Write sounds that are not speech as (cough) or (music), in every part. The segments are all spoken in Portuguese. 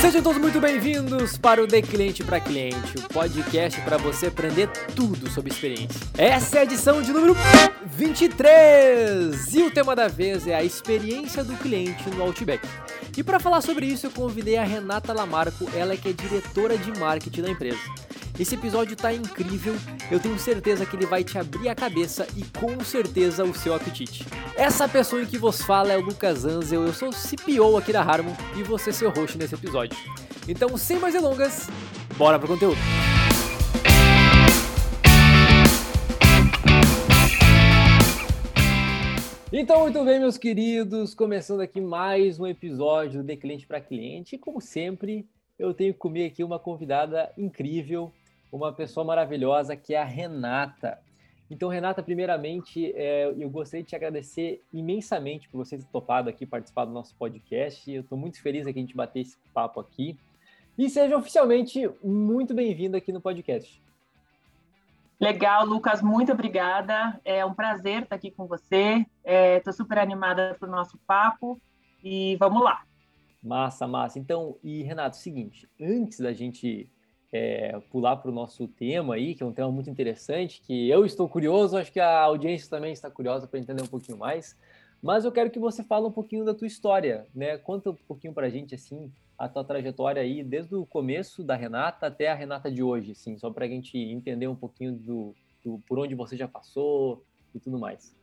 Sejam todos muito bem-vindos para o De Cliente para Cliente, o podcast para você aprender tudo sobre experiência. Essa é a edição de número 23 e o tema da vez é a experiência do cliente no Outback. E para falar sobre isso, eu convidei a Renata Lamarco, ela que é diretora de marketing da empresa. Esse episódio tá incrível, eu tenho certeza que ele vai te abrir a cabeça e com certeza o seu apetite. Essa pessoa em que vos fala é o Lucas Anzel, eu sou o CPO aqui da Harmon e você seu host nesse episódio. Então, sem mais delongas, bora pro conteúdo. Então, muito bem, meus queridos, começando aqui mais um episódio De Cliente para Cliente. Como sempre, eu tenho comigo aqui uma convidada incrível, uma pessoa maravilhosa que é a Renata. Então, Renata, primeiramente, é, eu gostaria de te agradecer imensamente por você ter topado aqui participar do nosso podcast. Eu estou muito feliz aqui a gente bater esse papo aqui. E seja oficialmente muito bem-vindo aqui no podcast. Legal, Lucas, muito obrigada. É um prazer estar aqui com você. Estou é, super animada para o nosso papo e vamos lá. Massa, massa. Então, e Renato, seguinte, antes da gente é, pular para o nosso tema aí, que é um tema muito interessante, que eu estou curioso, acho que a audiência também está curiosa para entender um pouquinho mais. Mas eu quero que você fale um pouquinho da tua história, né? Conta um pouquinho para a gente, assim, a tua trajetória aí, desde o começo da Renata até a Renata de hoje, assim, só para a gente entender um pouquinho do, do, por onde você já passou e tudo mais.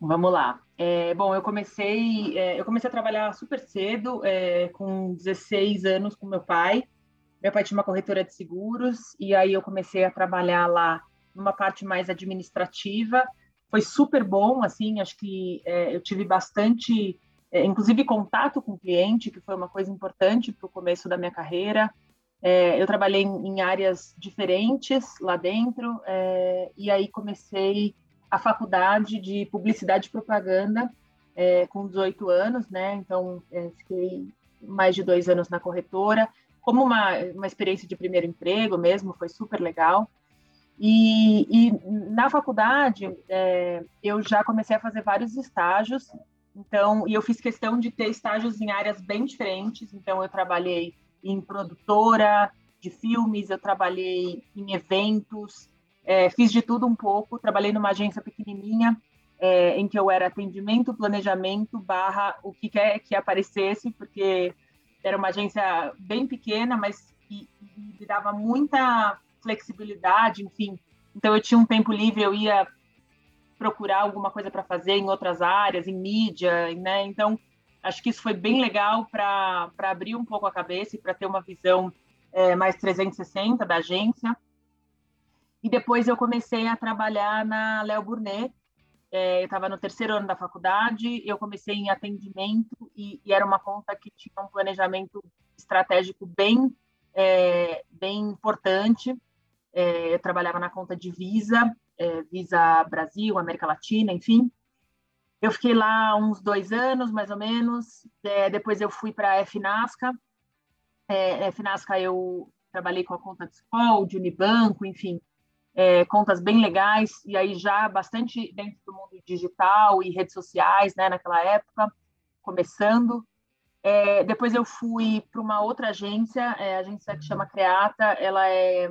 Vamos lá. É, bom, eu comecei, é, eu comecei a trabalhar super cedo, é, com 16 anos com meu pai. Meu pai tinha uma corretora de seguros e aí eu comecei a trabalhar lá numa parte mais administrativa. Foi super bom, assim, acho que é, eu tive bastante, é, inclusive contato com o cliente, que foi uma coisa importante para o começo da minha carreira. É, eu trabalhei em, em, áreas diferentes lá dentro é, e aí comecei a faculdade de publicidade e propaganda é, com 18 anos, né? Então é, fiquei mais de dois anos na corretora como uma, uma experiência de primeiro emprego mesmo, foi super legal. E, e na faculdade, é, eu já comecei a fazer vários estágios, então, e eu fiz questão de ter estágios em áreas bem diferentes, então eu trabalhei em produtora de filmes, eu trabalhei em eventos, é, fiz de tudo um pouco, trabalhei numa agência pequenininha, é, em que eu era atendimento, planejamento, barra o que quer que aparecesse, porque era uma agência bem pequena, mas que, me dava muita flexibilidade, enfim. Então eu tinha um tempo livre, eu ia procurar alguma coisa para fazer em outras áreas, em mídia, né? Então acho que isso foi bem legal para abrir um pouco a cabeça e para ter uma visão é, mais 360 da agência. E depois eu comecei a trabalhar na Léo Burnet, é, eu estava no terceiro ano da faculdade, eu comecei em atendimento e, e, era uma conta que tinha um planejamento estratégico bem, é, bem importante. É, eu trabalhava na conta de Visa, é, Visa Brasil, América Latina, enfim. Eu fiquei lá uns dois anos, mais ou menos. É, depois eu fui para a FNASCA. É, FNASCA eu trabalhei com a conta de escola, de Unibanco, enfim é, contas bem legais, e aí já bastante dentro do mundo digital e redes sociais, né, naquela época, começando. É, depois eu fui para uma outra agência, é, a agência que chama Creata, ela é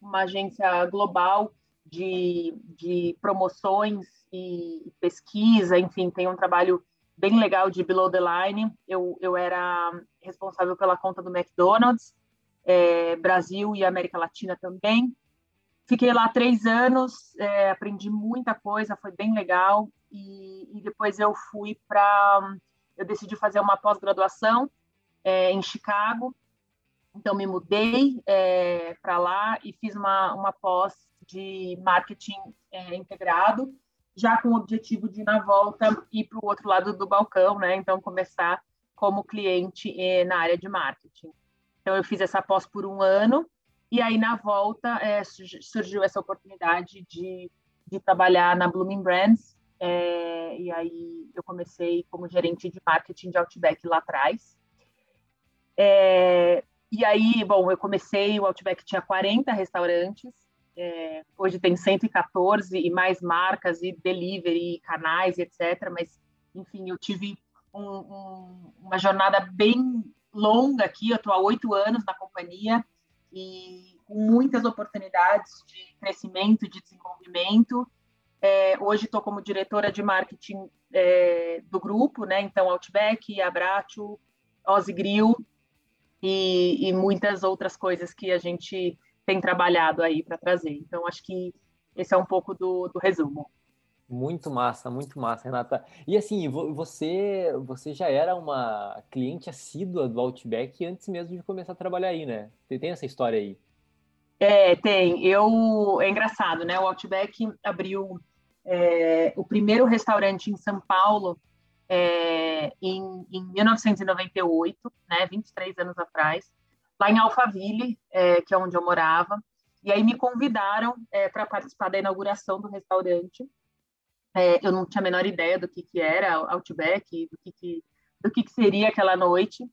uma agência global de, de promoções e pesquisa, enfim, tem um trabalho bem legal de below the line. Eu, eu era responsável pela conta do McDonald's, é, Brasil e América Latina também. Fiquei lá três anos, é, aprendi muita coisa, foi bem legal. E, e depois eu fui para. Eu decidi fazer uma pós-graduação é, em Chicago. Então, me mudei é, para lá e fiz uma, uma pós de marketing é, integrado, já com o objetivo de, na volta, ir para o outro lado do balcão, né? Então, começar como cliente é, na área de marketing. Então, eu fiz essa pós por um ano e aí, na volta, é, surgiu essa oportunidade de, de trabalhar na Blooming Brands. É, e aí, eu comecei como gerente de marketing de Outback lá atrás. É, e aí, bom, eu comecei, o Outback tinha 40 restaurantes. É, hoje tem 114 e mais marcas e delivery, canais, etc. Mas, enfim, eu tive um, um, uma jornada bem longa aqui. Eu estou há oito anos na companhia e com muitas oportunidades de crescimento, de desenvolvimento. É, hoje estou como diretora de marketing é, do grupo, né? Então, Outback, Abraço, Ozzy Grill e, e muitas outras coisas que a gente tem trabalhado aí para trazer. Então, acho que esse é um pouco do, do resumo. Muito massa, muito massa, Renata. E assim, você você já era uma cliente assídua do Outback antes mesmo de começar a trabalhar aí, né? Tem essa história aí? É, tem. Eu é engraçado, né? O Outback abriu é, o primeiro restaurante em São Paulo é, em, em 1998, né? 23 anos atrás lá em Alphaville, é, que é onde eu morava. E aí me convidaram é, para participar da inauguração do restaurante. É, eu não tinha a menor ideia do que, que era Outback, do que, que, do que, que seria aquela noite.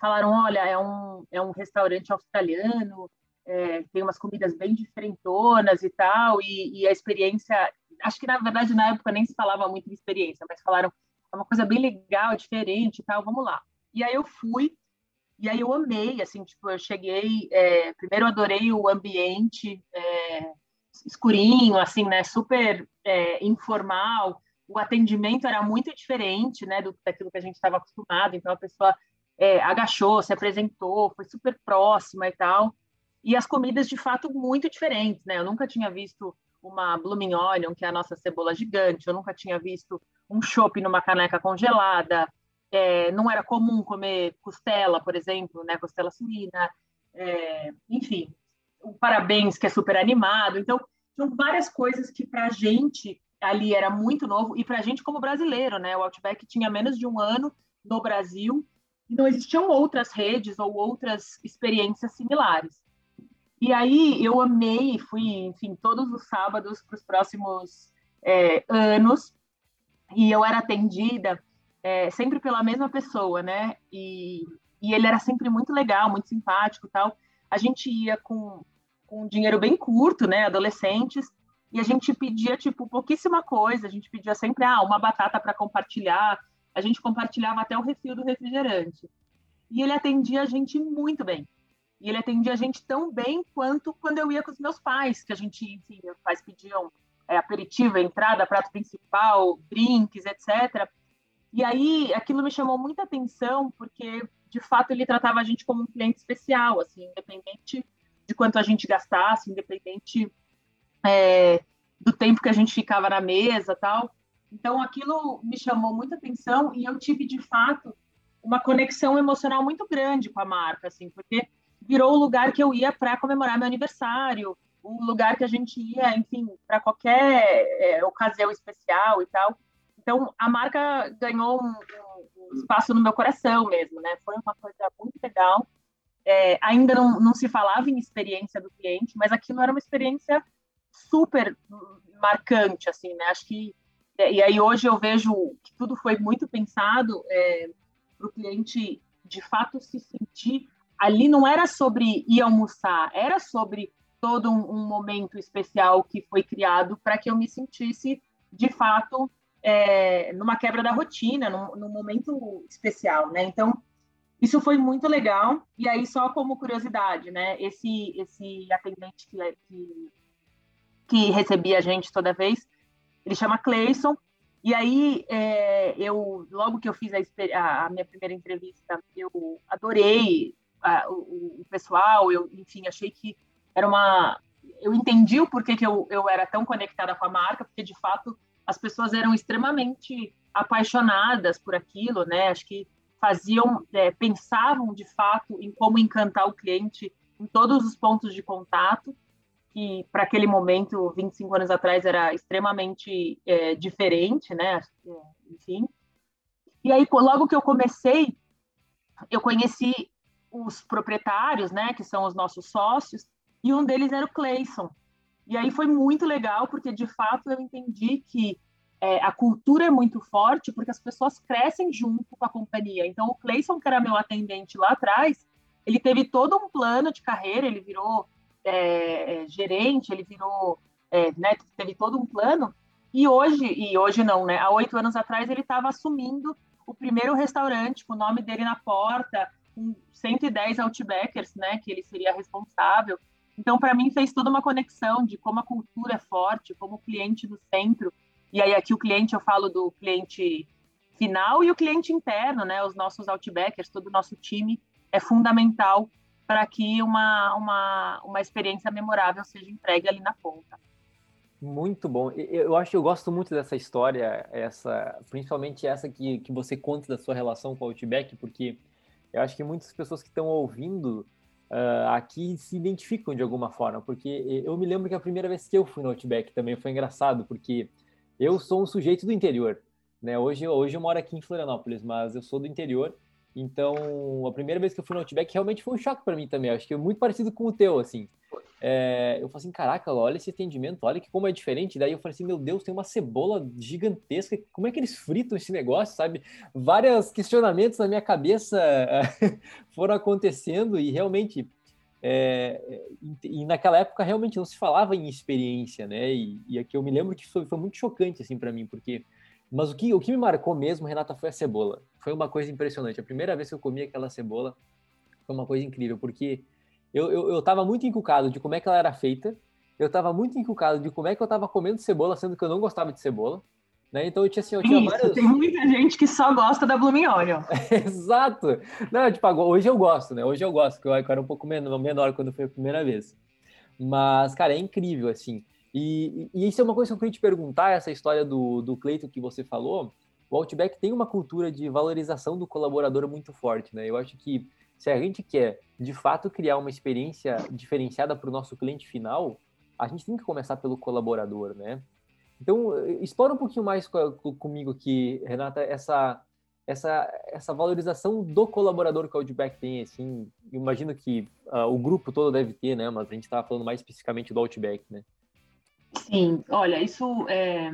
Falaram, olha, é um, é um restaurante australiano, é, tem umas comidas bem diferentonas e tal, e, e, a experiência, acho que na verdade na época nem se falava muito de experiência, mas falaram, é uma coisa bem legal, diferente e tal, vamos lá. E aí eu fui, e aí eu amei, assim, tipo, eu cheguei, é, primeiro adorei o ambiente é, escurinho, assim, né, super é, informal, o atendimento era muito diferente, né, do, daquilo que a gente estava acostumado, então a pessoa é, agachou, se apresentou, foi super próxima e tal, e as comidas, de fato, muito diferentes, né, eu nunca tinha visto uma blooming onion, que é a nossa cebola gigante, eu nunca tinha visto um chopp numa caneca congelada, é, não era comum comer costela, por exemplo, né, costela suína, é, enfim, o parabéns que é super animado. Então, tinham várias coisas que para a gente ali era muito novo e para a gente como brasileiro, né, o Outback tinha menos de um ano no Brasil e não existiam outras redes ou outras experiências similares. E aí eu amei, fui, enfim, todos os sábados para os próximos é, anos e eu era atendida é, sempre pela mesma pessoa, né? E, e ele era sempre muito legal, muito simpático tal. A gente ia com, com dinheiro bem curto, né? Adolescentes, e a gente pedia, tipo, pouquíssima coisa. A gente pedia sempre, ah, uma batata para compartilhar. A gente compartilhava até o refil do refrigerante. E ele atendia a gente muito bem. E ele atendia a gente tão bem quanto quando eu ia com os meus pais, que a gente, enfim, meus pais pediam é, aperitivo, entrada, prato principal, drinks, etc. E aí aquilo me chamou muita atenção, porque de fato ele tratava a gente como um cliente especial, assim, independente de quanto a gente gastasse, independente é, do tempo que a gente ficava na mesa, tal. Então aquilo me chamou muita atenção e eu tive de fato uma conexão emocional muito grande com a marca, assim, porque virou o lugar que eu ia para comemorar meu aniversário, o lugar que a gente ia, enfim, para qualquer é, ocasião especial e tal. Então, a marca ganhou um, um, espaço no meu coração mesmo, né? Foi uma coisa muito legal. É, ainda não, não se falava em experiência do cliente, mas aquilo era uma experiência super marcante, assim, né? Acho que é, e aí hoje eu vejo que tudo foi muito pensado é, para o cliente de fato se sentir ali não era sobre ir almoçar, era sobre todo um, um momento especial que foi criado para que eu me sentisse de fato é, numa quebra da rotina, num, num, momento especial, né? Então, isso foi muito legal. E aí, só como curiosidade, né? Esse, esse atendente que, que, que recebia a gente toda vez, ele chama Cleison. E aí, é, eu, logo que eu fiz a, a, minha primeira entrevista, eu adorei a, o, o, pessoal, eu, enfim, achei que era uma... Eu entendi o porquê que eu, eu era tão conectada com a marca, porque, de fato, as pessoas eram extremamente apaixonadas por aquilo, né? Acho que faziam, é, pensavam de fato em como encantar o cliente em todos os pontos de contato, que para aquele momento, 25 anos atrás, era extremamente é, diferente, né? É, enfim. E aí, logo que eu comecei, eu conheci os proprietários, né? Que são os nossos sócios, e um deles era o Clayson. E aí foi muito legal, porque de fato eu entendi que é, a cultura é muito forte, porque as pessoas crescem junto com a companhia. Então, o Cleison, que era meu atendente lá atrás, ele teve todo um plano de carreira, ele virou é, é, gerente, ele virou, é, né, teve todo um plano, e hoje, e hoje não, né, há oito anos atrás ele estava assumindo o primeiro restaurante com o nome dele na porta, com 110 Outbackers, né, que ele seria responsável. Então, para mim, fez toda uma conexão de como a cultura é forte, como o cliente do centro, e aí aqui o cliente, eu falo do cliente final e o cliente interno, né, os nossos Outbackers, todo o nosso time, é fundamental para que uma, uma, uma experiência memorável seja entregue ali na ponta. Muito bom. Eu acho eu gosto muito dessa história, essa, principalmente essa que, que você conta da sua relação com o Outback, porque eu acho que muitas pessoas que estão ouvindo uh, aqui se identificam de alguma forma, porque eu me lembro que a primeira vez que eu fui no Outback também foi engraçado, porque eu sou um sujeito do interior, né? Hoje, hoje eu moro aqui em Florianópolis, mas eu sou do interior então, a primeira vez que eu fui no Outback realmente foi um choque para mim também. Acho que é muito parecido com o teu, assim. É, eu falei assim, caraca, olha esse atendimento, olha que como é diferente. Daí eu falei assim, meu Deus, tem uma cebola gigantesca. Como é que eles fritam esse negócio, sabe? Vários questionamentos na minha cabeça (laughs) foram acontecendo e realmente é, e naquela época realmente não se falava em experiência, né? E, e aqui eu me lembro que foi, foi muito chocante assim para mim, porque mas o que, o que me marcou mesmo, Renata, foi a cebola. Foi uma coisa impressionante. A primeira vez que eu comi aquela cebola foi uma coisa incrível, porque eu, eu, eu tava muito encucado de como é que ela era feita, eu tava muito encucado de como é que eu tava comendo cebola, sendo que eu não gostava de cebola. Né? Então eu tinha assim, eu tinha Isso, vários... tem muita gente que só gosta da Blooming Onion. (laughs) Exato. Não, tipo, hoje eu gosto, né? Hoje eu gosto, porque eu era um pouco menor, menor quando foi a primeira vez. Mas, cara, é incrível, assim. E, e, isso é uma coisa que eu queria te perguntar, essa história do, do Cleito que você falou. O Outback tem uma cultura de valorização do colaborador muito forte, né? Eu acho que se a gente quer, de fato, criar uma experiência diferenciada para o nosso cliente final, a gente tem que começar pelo colaborador, né? Então, explora um pouquinho mais comigo aqui, Renata, essa, essa, essa valorização do colaborador que o Outback tem, assim, imagino que uh, o grupo todo deve ter, né? Mas a gente estava falando mais especificamente do Outback, né? Sim, olha, isso é...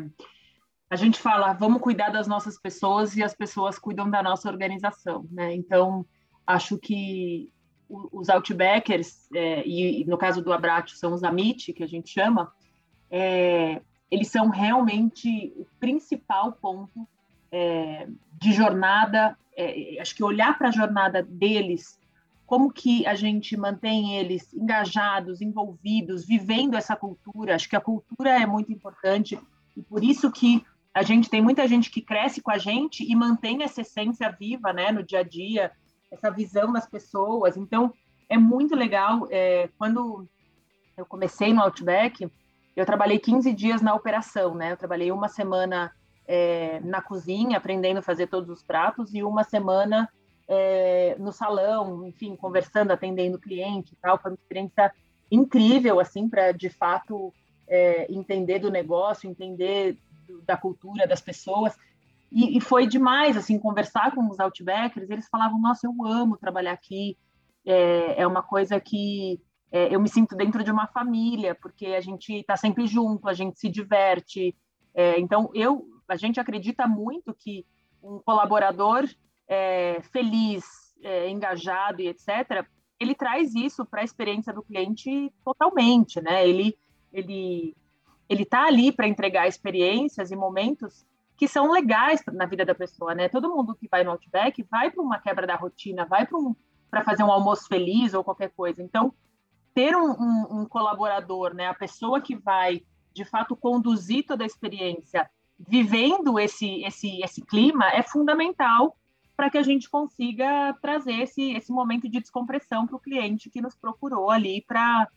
a gente fala, vamos cuidar das nossas pessoas e as pessoas cuidam da nossa organização, né? Então, acho que os Outbackers, é, e no caso do Abratio são os Amit, que a gente chama, é, eles são realmente o principal ponto é, de jornada. É, acho que olhar para a jornada deles como que a gente mantém eles engajados, envolvidos, vivendo essa cultura. Acho que a cultura é muito importante e por isso que a gente tem muita gente que cresce com a gente e mantém essa essência viva, né, no dia a dia, essa visão das pessoas. Então é muito legal. É, quando eu comecei no Outback, eu trabalhei 15 dias na operação, né? Eu trabalhei uma semana é, na cozinha, aprendendo a fazer todos os pratos, e uma semana é, no salão, enfim, conversando, atendendo cliente e tal. Foi uma experiência incrível, assim, para de fato é, entender do negócio, entender do, da cultura das pessoas. E, e, foi demais, assim, conversar com os Outbackers. Eles falavam: Nossa, eu amo trabalhar aqui. É, é uma coisa que é, eu me sinto dentro de uma família, porque a gente está sempre junto, a gente se diverte. É, então, eu, a gente acredita muito que um colaborador é, feliz, é, engajado e etc., ele traz isso para a experiência do cliente totalmente, né? Ele ele ele está ali para entregar experiências e momentos que são legais na vida da pessoa, né? Todo mundo que vai no Outback vai para uma quebra da rotina, vai para um, fazer um almoço feliz ou qualquer coisa. Então, ter um, um, um, colaborador, né? A pessoa que vai de fato conduzir toda a experiência, vivendo esse esse esse clima é fundamental para que a gente consiga trazer esse, esse momento de descompressão para o cliente que nos procurou ali para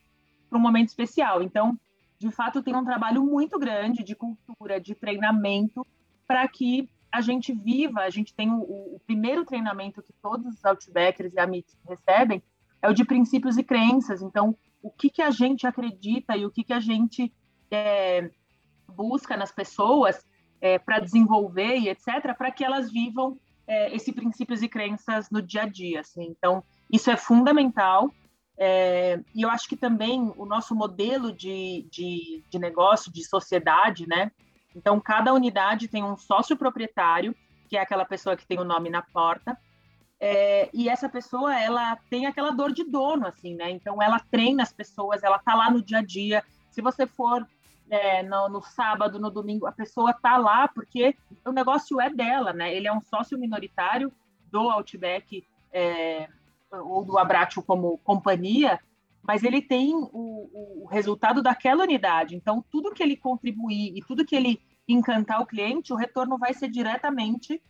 um momento especial. Então, de fato, tem um trabalho muito grande de cultura, de treinamento, para que a gente viva. A gente tem o, o, primeiro treinamento que todos os Outbackers e Amits recebem, é o de princípios e crenças. Então, o que, que a gente acredita e o que, que a gente é, busca nas pessoas é, para desenvolver e etc., para que elas vivam é, esses princípios e crenças no dia a dia. Assim. Então, isso é fundamental. É, e eu acho que também o nosso modelo de, de, de negócio, de sociedade, né? Então, cada unidade tem um sócio proprietário, que é aquela pessoa que tem o nome na porta, é, e essa pessoa, ela tem aquela dor de dono, assim, né? Então, ela treina as pessoas, ela tá lá no dia a dia. Se você for é, no, no, sábado, no domingo, a pessoa tá lá porque o negócio é dela, né? Ele é um sócio minoritário do Outback é, ou do Abratio como companhia, mas ele tem o, o, resultado daquela unidade. Então, tudo que ele contribuir e tudo que ele encantar o cliente, o retorno vai ser diretamente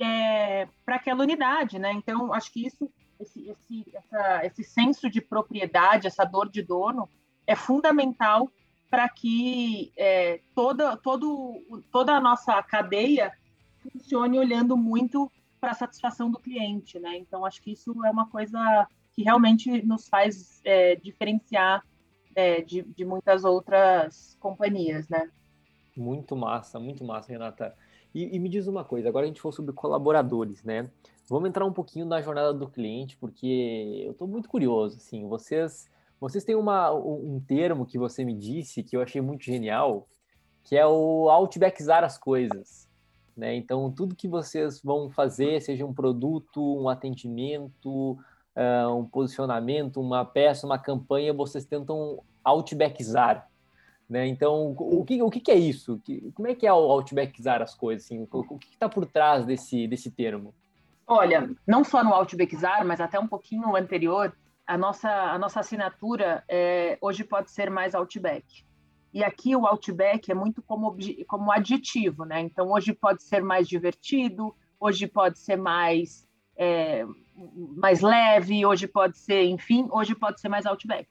é, para aquela unidade, né? Então, acho que isso, esse, esse, essa, esse senso de propriedade, essa dor de dono, é fundamental para que é, toda, todo, toda a nossa cadeia funcione olhando muito para a satisfação do cliente, né? Então, acho que isso é uma coisa que realmente nos faz é, diferenciar é, de, de muitas outras companhias, né? Muito massa, muito massa, Renata. E, e, me diz uma coisa, agora a gente falou sobre colaboradores, né? Vamos entrar um pouquinho na jornada do cliente, porque eu estou muito curioso, assim, vocês, vocês têm uma, um termo que você me disse que eu achei muito genial, que é o outbackizar as coisas, né? Então, tudo que vocês vão fazer, seja um produto, um atendimento, uh, um posicionamento, uma peça, uma campanha, vocês tentam outbackizar, né? Então, o que, o que é isso? Como é que é o outbackizar as coisas? Assim? O que está por trás desse, desse termo? Olha, não só no outbackizar, mas até um pouquinho anterior, a nossa, a nossa assinatura é, hoje pode ser mais outback. E aqui o outback é muito como, como adjetivo, né? Então, hoje pode ser mais divertido, hoje pode ser mais, é, mais leve, hoje pode ser, enfim, hoje pode ser mais outback.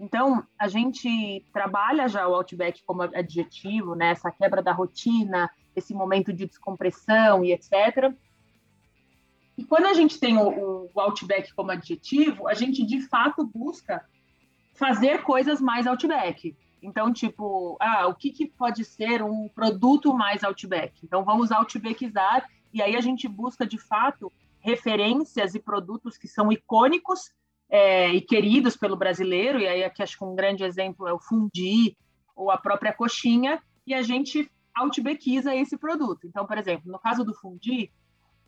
Então, a gente trabalha já o Outback como adjetivo, né? essa quebra da rotina, esse momento de descompressão e etc. E quando a gente tem o, o Outback como adjetivo, a gente de fato busca fazer coisas mais Outback. Então, tipo, ah, o que, que pode ser um produto mais Outback? Então, vamos Outbackizar, e aí a gente busca de fato referências e produtos que são icônicos é, e queridos pelo brasileiro, e aí aqui acho que um grande exemplo é o fundi ou a própria coxinha, e a gente outbackiza esse produto. Então, por exemplo, no caso do fundi,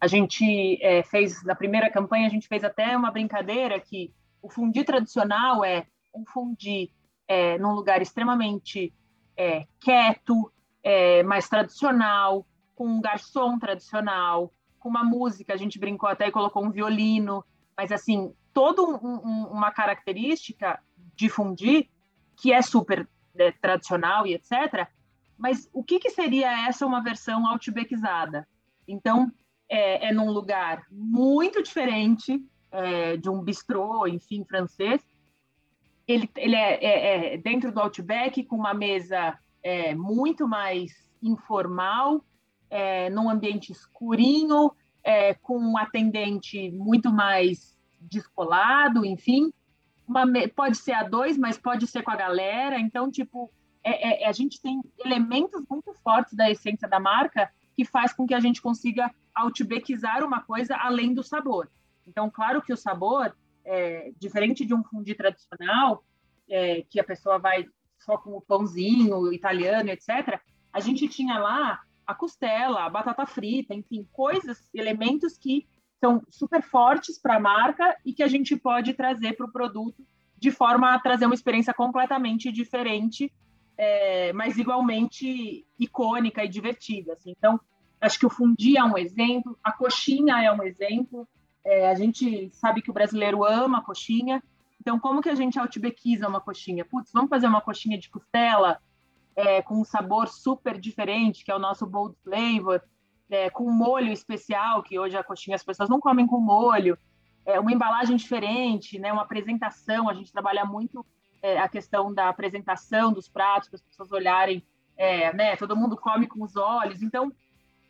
a gente é, fez, na primeira campanha, a gente fez até uma brincadeira que o fundi tradicional é um fundi é, num lugar extremamente é, quieto, é, mais tradicional, com um garçom tradicional, com uma música, a gente brincou até e colocou um violino, mas assim, toda um, um, uma característica de fundir que é super né, tradicional e etc. Mas o que, que seria essa uma versão outbackizada? Então, é, é num lugar muito diferente é, de um bistrô, enfim, francês. Ele, ele é, é, é dentro do Outback, com uma mesa é, muito mais informal, é, num ambiente escurinho, com um atendente muito mais descolado, enfim. Uma, pode ser a dois, mas pode ser com a galera. Então, tipo, é, é, a gente tem elementos muito fortes da essência da marca que faz com que a gente consiga outbackizar uma coisa além do sabor. Então, claro que o sabor, é, diferente de um fundi tradicional, é, que a pessoa vai só com o pãozinho italiano, etc., a gente tinha lá a costela, a batata frita, enfim, coisas, elementos que são super fortes para a marca e que a gente pode trazer para o produto de forma a trazer uma experiência completamente diferente, é, mas igualmente icônica e divertida. Assim. Então, acho que o fundi é um exemplo, a coxinha é um exemplo. É, a gente sabe que o brasileiro ama a coxinha. Então, como que a gente outbackiza uma coxinha? Putz, vamos fazer uma coxinha de costela é, com um sabor super diferente, que é o nosso bold flavor é, com molho especial, que hoje a coxinha as pessoas não comem com molho, é, uma embalagem diferente, né, uma apresentação, a gente trabalha muito é, a questão da apresentação dos pratos, para as pessoas olharem, é, né, todo mundo come com os olhos, então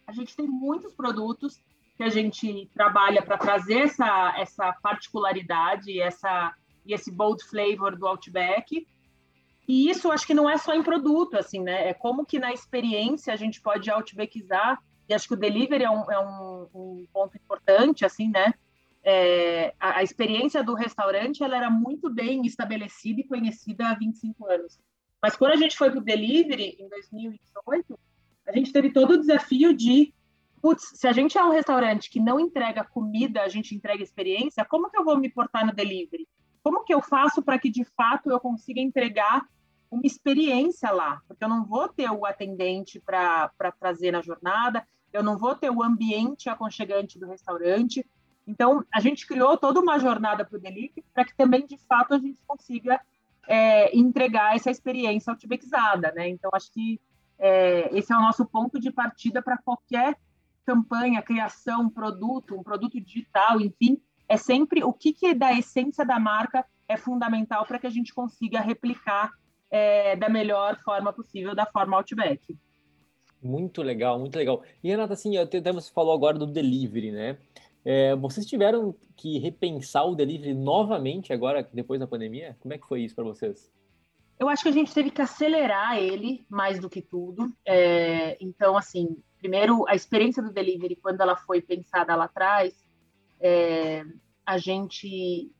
a gente tem muitos produtos que a gente trabalha para trazer essa, essa particularidade, essa, e esse bold flavor do Outback, e isso acho que não é só em produto, assim, né? É como que na experiência a gente pode outbackizar e acho que o delivery é um, é um, um ponto importante, assim, né? É, a, a, experiência do restaurante ela era muito bem estabelecida e conhecida há 25 anos. Mas quando a gente foi para o delivery, em 2018, a gente teve todo o desafio de, putz, se a gente é um restaurante que não entrega comida a gente entrega experiência, como que eu vou me portar no delivery? Como que eu faço para que de fato eu consiga entregar uma experiência lá? Porque eu não vou ter o atendente para trazer na jornada, eu não vou ter o ambiente aconchegante do restaurante. Então, a gente criou toda uma jornada para o delivery para que também, de fato, a gente consiga é, entregar essa experiência outbackizada, né? Então, acho que é, esse é o nosso ponto de partida para qualquer campanha, criação, produto, um produto digital, enfim, é sempre o que, que é da essência da marca é fundamental para que a gente consiga replicar é, da melhor forma possível, da forma Outback. Muito legal, muito legal. E Renata, assim, até você falou agora do delivery, né? É, vocês tiveram que repensar o delivery novamente agora, depois da pandemia? Como é que foi isso para vocês? Eu acho que a gente teve que acelerar ele mais do que tudo. É, então, assim, primeiro, a experiência do delivery, quando ela foi pensada lá atrás, é, a gente,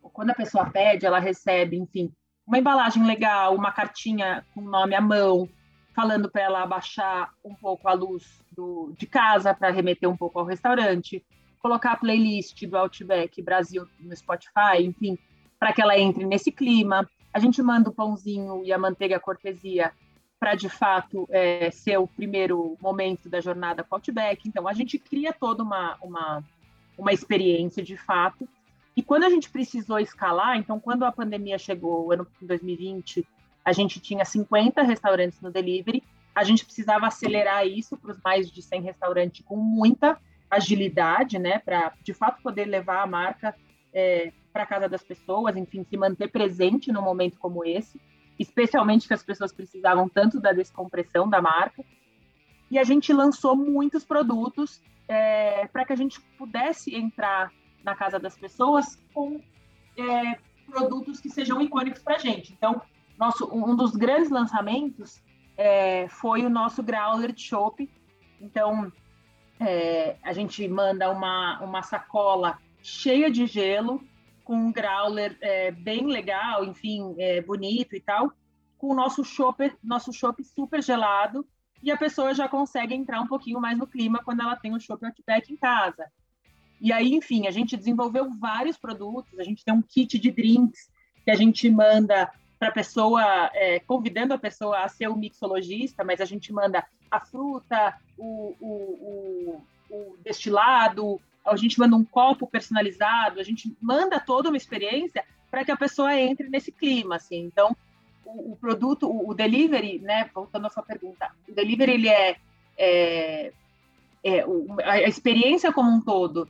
quando a pessoa pede, ela recebe, enfim, uma embalagem legal, uma cartinha com nome à mão, falando para ela abaixar um pouco a luz do, de casa para remeter um pouco ao restaurante, colocar a playlist do Outback Brasil no Spotify, enfim, para que ela entre nesse clima. A gente manda o pãozinho e a manteiga cortesia para de fato é, ser o primeiro momento da jornada com Outback. Então a gente cria toda uma, uma, uma experiência de fato. E quando a gente precisou escalar, então quando a pandemia chegou, ano 2020, a gente tinha 50 restaurantes no delivery, a gente precisava acelerar isso para os mais de 100 restaurantes com muita agilidade, né, para de fato poder levar a marca é, para casa das pessoas, enfim, se manter presente num momento como esse, especialmente que as pessoas precisavam tanto da descompressão da marca. E a gente lançou muitos produtos é, para que a gente pudesse entrar na casa das pessoas com é, produtos que sejam icônicos para a gente. Então, nosso, um dos grandes lançamentos é, foi o nosso Growler de Chopp. Então, é, a gente manda uma, uma sacola cheia de gelo, com um growler é, bem legal, enfim, é, bonito e tal, com o nosso chopp nosso super gelado, e a pessoa já consegue entrar um pouquinho mais no clima quando ela tem o chopp Outback em casa. E aí, enfim, a gente desenvolveu vários produtos, a gente tem um kit de drinks que a gente manda para a pessoa, é, convidando a pessoa a ser um mixologista, mas a gente manda a fruta, o, o, o, o destilado, a gente manda um copo personalizado, a gente manda toda uma experiência para que a pessoa entre nesse clima, assim. Então, o, o produto, o, o, delivery, né, voltando à sua pergunta, o delivery, ele é, é, é a experiência como um todo,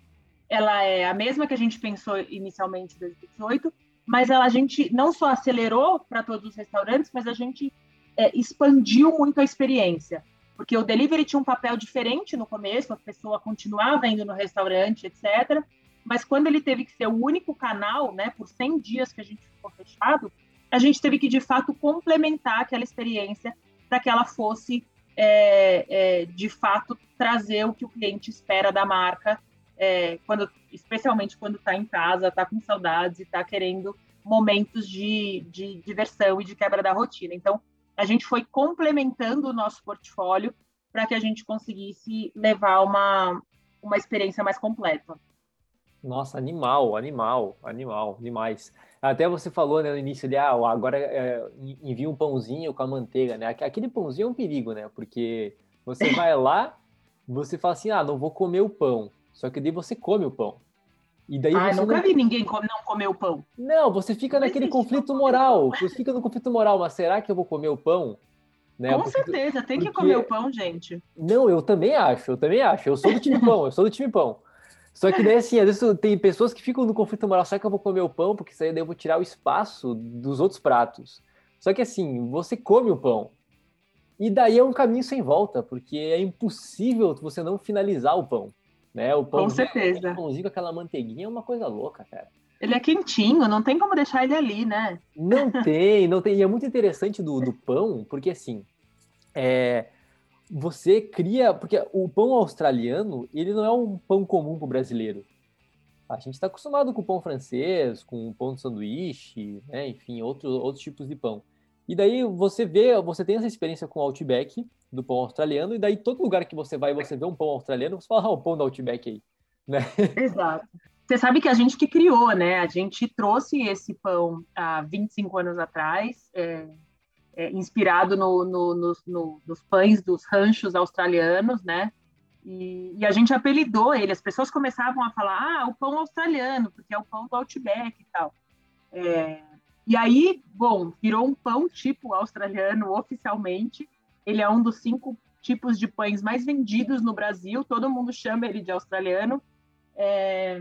ela é a mesma que a gente pensou inicialmente em 2018, mas ela, a gente não só acelerou para todos os restaurantes, mas a gente é, expandiu muito a experiência. Porque o delivery tinha um papel diferente no começo, a pessoa continuava indo no restaurante, etc. Mas quando ele teve que ser o único canal, né, por 100 dias que a gente ficou fechado, a gente teve que, de fato, complementar aquela experiência para que ela fosse, é, é, de fato, trazer o que o cliente espera da marca é, quando, especialmente quando está em casa, está com saudades e está querendo momentos de, de diversão e de quebra da rotina. Então, a gente foi complementando o nosso portfólio para que a gente conseguisse levar uma, uma experiência mais completa. Nossa, animal, animal, animal, demais. Até você falou né, no início de, ah, agora é, envia um pãozinho com a manteiga, né? Aquele pãozinho é um perigo, né? Porque você (laughs) vai lá, você fala assim, ah, não vou comer o pão. Só que daí você come o pão. E daí ah, nunca não... vi ninguém não comer o pão. Não, você fica não naquele conflito moral. Você fica no conflito moral, mas será que eu vou comer o pão? Né? Com Porque... certeza, tem que comer o pão, gente. Não, eu também acho, eu também acho. Eu sou do time (laughs) pão, eu sou do time pão. Só que daí, assim, às vezes tem pessoas que ficam no conflito moral, será que eu vou comer o pão? Porque isso aí daí eu vou tirar o espaço dos outros pratos. Só que assim, você come o pão. E daí é um caminho sem volta, porque é impossível você não finalizar o pão. Né? O pão, Com certeza. O pãozinho com aquela manteiguinha é uma coisa louca, cara. Ele é quentinho, não tem como deixar ele ali, né? Não (laughs) tem, não tem. E é muito interessante do, do pão, porque assim, é, você cria. Porque o pão australiano, ele não é um pão comum para o brasileiro. A gente está acostumado com o pão francês, com o pão de sanduíche, né? enfim, outros, outros tipos de pão. E daí você vê, você tem essa experiência com o Outback, do pão australiano, e daí todo lugar que você vai você vê um pão australiano, você fala, ah, o pão do Outback aí. Né? (laughs) Exato. Você sabe que a gente que criou, né? A gente trouxe esse pão há 25 anos atrás, é, é, inspirado no, no, no, no, nos pães dos ranchos australianos, né? E, e, a gente apelidou ele. As pessoas começavam a falar, ah, o pão australiano, porque é o pão do Outback e tal. É, e aí, bom, virou um pão tipo australiano oficialmente. Ele é um dos cinco tipos de pães mais vendidos no Brasil. Todo mundo chama ele de australiano. É,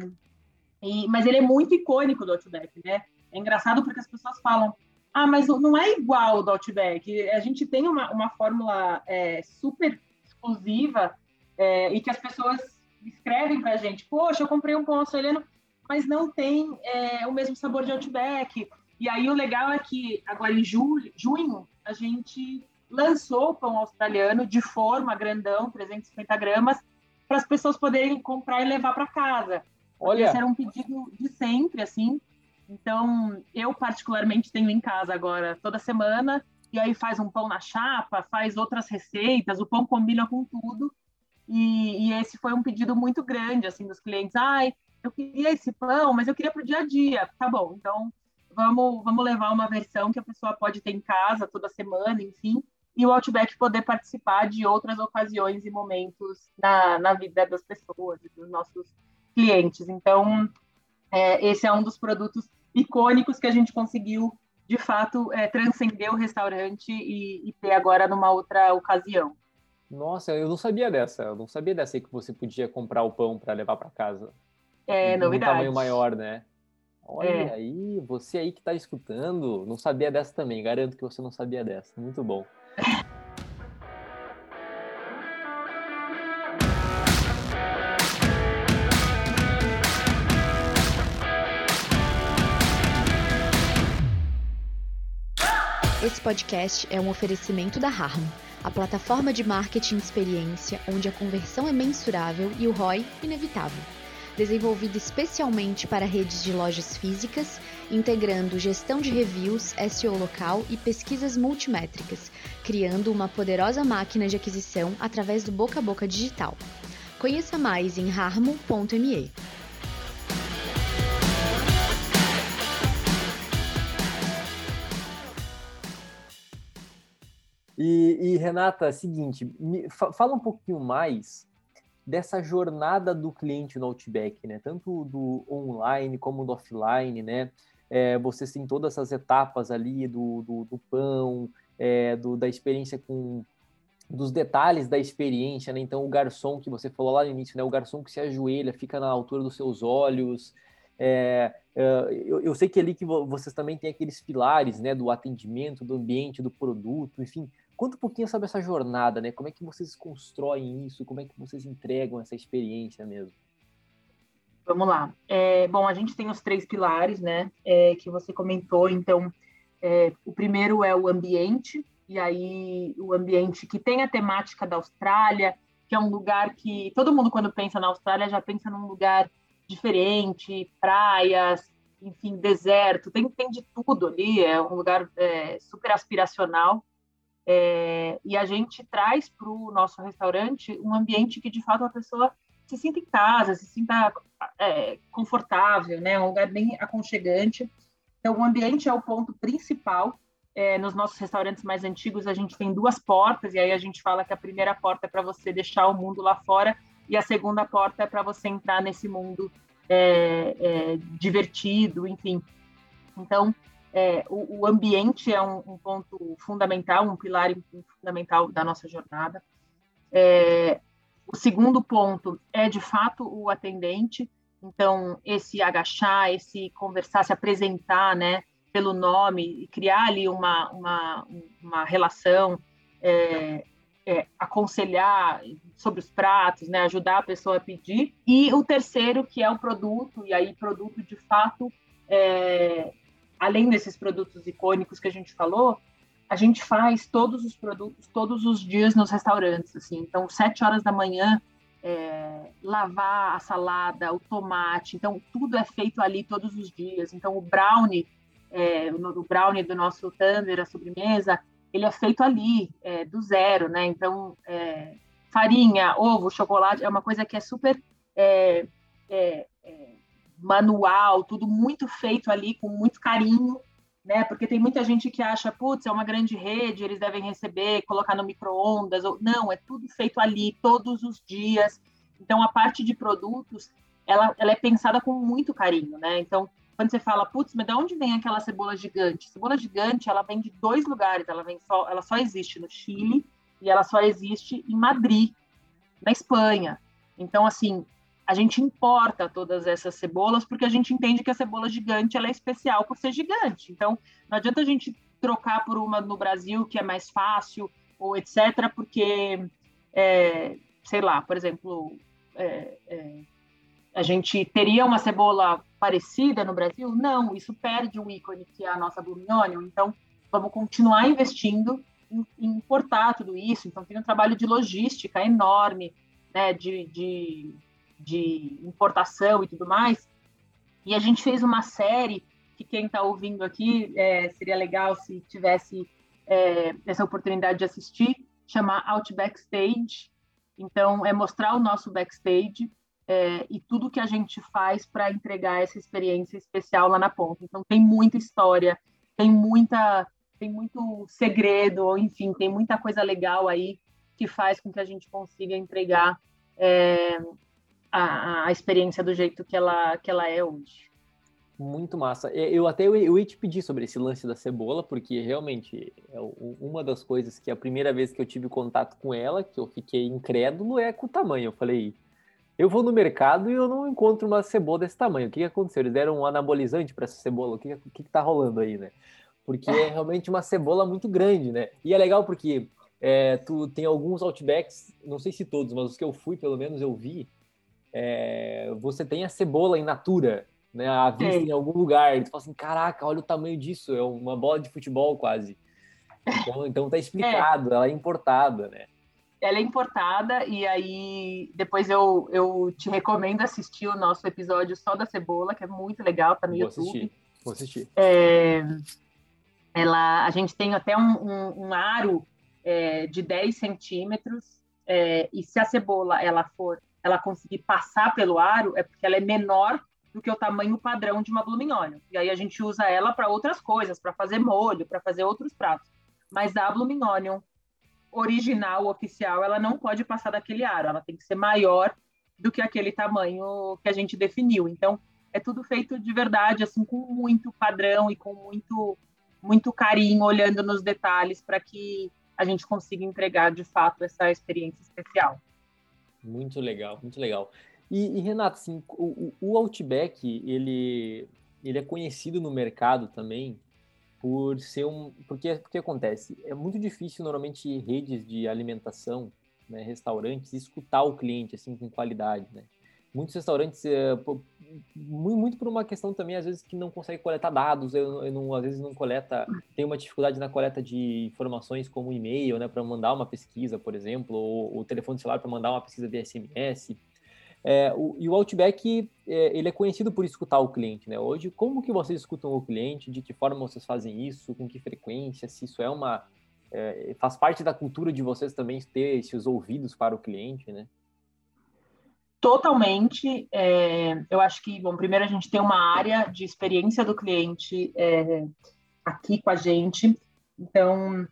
e, mas ele é muito icônico do Outback, né? É engraçado porque as pessoas falam, ah, mas não é igual do Outback. A gente tem uma, uma fórmula é, super exclusiva é, e que as pessoas escrevem para a gente, poxa, eu comprei um pão australiano, mas não tem é, o mesmo sabor de Outback. E aí o legal é que agora em julho, junho a gente lançou o pão australiano de forma grandão, 350 gramas, para as pessoas poderem comprar e levar para casa. Olha, esse era um pedido de sempre, assim. Então, eu particularmente tenho em casa agora toda semana, e aí faz um pão na chapa, faz outras receitas, o pão combina com tudo. E, e esse foi um pedido muito grande, assim, dos clientes. Ai, eu queria esse pão, mas eu queria para o dia a dia. Tá bom, então vamos, vamos levar uma versão que a pessoa pode ter em casa toda semana, enfim, e o Outback poder participar de outras ocasiões e momentos na, na vida das pessoas, dos nossos clientes. Então, é, esse é um dos produtos icônicos que a gente conseguiu, de fato, é, transcender o restaurante e, e, ter agora numa outra ocasião. Nossa, eu não sabia dessa. Eu não sabia dessa aí que você podia comprar o pão para levar para casa. É, novidade. Um tamanho maior, né? Olha é. aí, você aí que está escutando, não sabia dessa também. Garanto que você não sabia dessa. Muito bom. Esse podcast é um oferecimento da Harmo, a plataforma de marketing de experiência onde a conversão é mensurável e o ROI inevitável. Desenvolvido especialmente para redes de lojas físicas, integrando gestão de reviews, SEO local e pesquisas multimétricas, criando uma poderosa máquina de aquisição através do boca a boca digital. Conheça mais em harmo.me. E, e, Renata, seguinte, me, fala um pouquinho mais dessa jornada do cliente no Outback, né? Tanto do online como do offline, né? É, vocês têm todas essas etapas ali do, do, do pão, é, do, da experiência com dos detalhes da experiência, né? Então o garçom que você falou lá no início, né? O garçom que se ajoelha, fica na altura dos seus olhos, é, é, eu, eu, sei que ali que vocês também têm aqueles pilares, né, do atendimento, do ambiente, do produto, enfim. Conta um pouquinho sobre essa jornada, né? Como é que vocês constroem isso? Como é que vocês entregam essa experiência mesmo? Vamos lá. É, bom, a gente tem os três pilares, né, é, que você comentou. Então, é, o primeiro é o ambiente, e aí o ambiente que tem a temática da Austrália, que é um lugar que todo mundo, quando pensa na Austrália, já pensa num lugar diferente, praias, enfim, deserto, tem, tem de tudo ali, é um lugar é, super aspiracional. É, e a gente traz para o nosso restaurante um ambiente que, de fato, a pessoa se sinta em casa, se sinta é, confortável, né? um lugar bem aconchegante. Então, o ambiente é o ponto principal. É, nos nossos restaurantes mais antigos, a gente tem duas portas, e aí a gente fala que a primeira porta é para você deixar o mundo lá fora e a segunda porta é para você entrar nesse mundo é, é, divertido, enfim. Então, é, o, o, ambiente é um, um, ponto fundamental, um pilar fundamental da nossa jornada. É, o segundo ponto é, de fato, o atendente. Então, esse agachar, esse conversar, se apresentar, né, pelo nome e criar ali uma, uma, uma relação, é, é, aconselhar sobre os pratos, né, ajudar a pessoa a pedir. E o terceiro, que é o produto, e aí produto de fato, é, além desses produtos icônicos que a gente falou, a gente faz todos os produtos todos os dias nos restaurantes. Assim. Então, sete horas da manhã, é, lavar a salada, o tomate, então tudo é feito ali todos os dias. Então, o brownie, é, o brownie do nosso Thunder, a sobremesa, ele é feito ali, é, do zero, né? Então, é, farinha, ovo, chocolate, é uma coisa que é super é, é, é, manual, tudo muito feito ali com muito carinho, né? Porque tem muita gente que acha, putz, é uma grande rede, eles devem receber, colocar no micro-ondas. Não, é tudo feito ali, todos os dias. Então, a parte de produtos, ela, ela é pensada com muito carinho, né? Então, quando você fala, putz, mas de onde vem aquela cebola gigante? Cebola gigante, ela vem de dois lugares, ela vem só, ela só existe no Chile e ela só existe em Madrid, na Espanha. Então, assim, a gente importa todas essas cebolas porque a gente entende que a cebola gigante ela é especial por ser gigante. Então, não adianta a gente trocar por uma no Brasil que é mais fácil ou etc, porque, é, sei lá, por exemplo, é, é, a gente teria uma cebola parecida no Brasil? Não, isso perde um ícone que é a nossa Blooming. Então, vamos continuar investindo em, em importar tudo isso. Então, tem um trabalho de logística enorme, né, de, de, de importação e tudo mais. E a gente fez uma série que quem está ouvindo aqui é, seria legal se tivesse é, essa oportunidade de assistir, chama Outback Stage. Então, é mostrar o nosso backstage é, e tudo que a gente faz para entregar essa experiência especial lá na ponta. Então tem muita história, tem muita, tem muito segredo, enfim, tem muita coisa legal aí que faz com que a gente consiga entregar é, a, a, experiência do jeito que ela, que ela é hoje. Muito massa. Eu até eu, eu ia te pedir sobre esse lance da cebola, porque realmente é uma das coisas que a primeira vez que eu tive contato com ela, que eu fiquei incrédulo, é com o tamanho. Eu falei, eu vou no mercado e eu não encontro uma cebola desse tamanho. O que, que aconteceu? Eles deram um anabolizante para essa cebola. O que, que, que tá rolando aí, né? Porque é realmente uma cebola muito grande, né? E é legal porque é, tu tem alguns outbacks, não sei se todos, mas os que eu fui, pelo menos eu vi, é, você tem a cebola in natura, né? A vista em algum lugar. Tu fala assim, caraca, olha o tamanho disso, é uma bola de futebol quase. Então, (laughs) então tá explicado, é. ela é importada, né? ela é importada e aí depois eu, eu te recomendo assistir o nosso episódio só da cebola, que é muito legal, tá no Vou YouTube. Assistir. Vou assistir. É, ela, a gente tem até um, um, um aro é, de 10 centímetros é, e se a cebola ela for, ela conseguir passar pelo aro, é porque ela é menor do que o tamanho padrão de uma Onion. E aí a gente usa ela para outras coisas, para fazer molho, para fazer outros pratos. Mas a Onion original, oficial, ela não pode passar daquele aro, ela tem que ser maior do que aquele tamanho que a gente definiu. Então, é tudo feito de verdade, assim, com muito padrão e com muito, muito carinho, olhando nos detalhes para que a gente consiga entregar de fato essa experiência especial. Muito legal, muito legal. E, e Renato, assim, o, o Outback, ele, ele é conhecido no mercado também por ser um. Porque o que acontece? É muito difícil, normalmente, redes de alimentação, né, restaurantes, escutar o cliente assim com qualidade. Né? Muitos restaurantes, é, muito por uma questão também, às vezes, que não consegue coletar dados, eu, eu não, às vezes não coleta, tem uma dificuldade na coleta de informações como e-mail, né, para mandar uma pesquisa, por exemplo, ou o telefone celular para mandar uma pesquisa de SMS. É, o, e o Outback, é, ele é conhecido por escutar o cliente, né? Hoje, como que vocês escutam o cliente? De que forma vocês fazem isso? Com que frequência? Se isso é uma... É, faz parte da cultura de vocês também ter esses ouvidos para o cliente, né? Totalmente. É, eu acho que, bom, primeiro a gente tem uma área de experiência do cliente é, aqui com a gente. Então,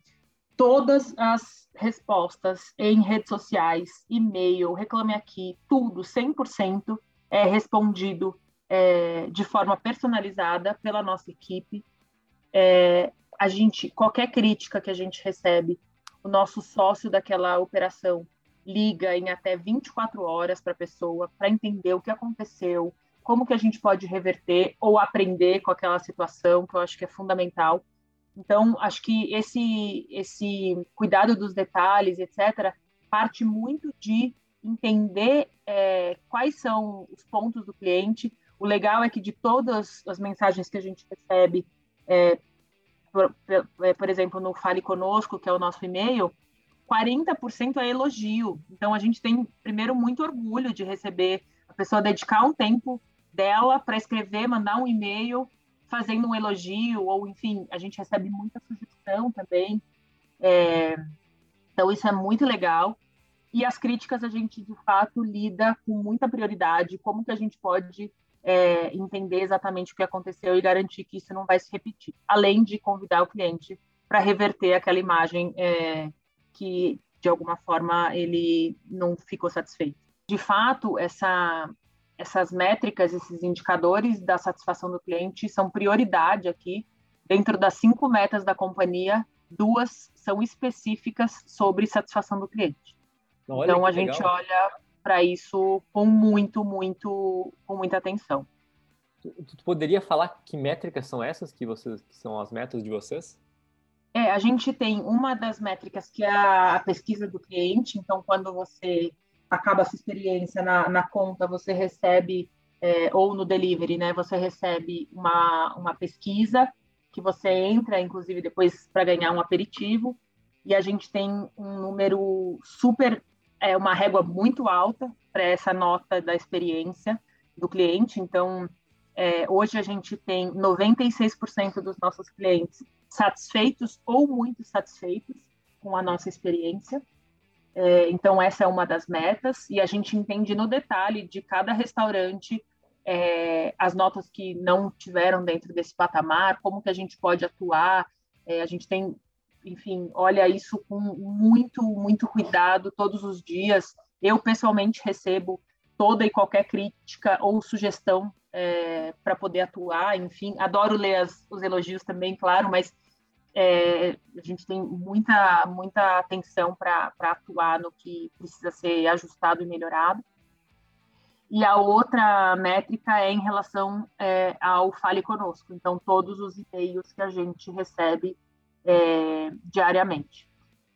todas as respostas em redes sociais, e-mail, reclame aqui, tudo, 100% é respondido é, de forma personalizada pela nossa equipe. É, a gente, qualquer crítica que a gente recebe, o nosso sócio daquela operação liga em até 24 horas para a pessoa para entender o que aconteceu, como que a gente pode reverter ou aprender com aquela situação, que eu acho que é fundamental. Então, acho que esse, esse cuidado dos detalhes, etc., parte muito de entender é, quais são os pontos do cliente. O legal é que de todas as mensagens que a gente recebe, é, por, é, por, exemplo, no Fale Conosco, que é o nosso e-mail, 40% é elogio. Então, a gente tem, primeiro, muito orgulho de receber a pessoa dedicar um tempo dela para escrever, mandar um e-mail fazendo um elogio, ou enfim, a gente recebe muita sugestão também. É, então, isso é muito legal. E as críticas a gente, de fato, lida com muita prioridade, como que a gente pode é, entender exatamente o que aconteceu e garantir que isso não vai se repetir, além de convidar o cliente para reverter aquela imagem é, que, de alguma forma, ele não ficou satisfeito. De fato, essa, essas métricas, esses indicadores da satisfação do cliente são prioridade aqui. Dentro das cinco metas da companhia, duas são específicas sobre satisfação do cliente. Olha então a legal. gente olha para isso com muito, muito, com muita atenção. Tu, tu, poderia falar que métricas são essas que vocês, que são as metas de vocês? É, a gente tem uma das métricas que é a pesquisa do cliente. Então, quando você acaba a sua experiência na, na conta, você recebe, é, ou no delivery, né? Você recebe uma, uma pesquisa que você entra, inclusive, depois para ganhar um aperitivo. E a gente tem um número super, é uma régua muito alta para essa nota da experiência do cliente. Então, é, hoje a gente tem 96% dos nossos clientes satisfeitos ou muito satisfeitos com a nossa experiência. É, então, essa é uma das metas, e a gente entende no detalhe de cada restaurante é, as notas que não tiveram dentro desse patamar, como que a gente pode atuar. É, a gente tem, enfim, olha isso com muito, muito cuidado todos os dias. Eu, pessoalmente, recebo toda e qualquer crítica ou sugestão é, para poder atuar, enfim. Adoro ler as, os elogios também, claro, mas é, a gente tem muita, muita atenção para atuar no que precisa ser ajustado e melhorado. E a outra métrica é em relação é, ao Fale Conosco, então todos os e-mails que a gente recebe é, diariamente.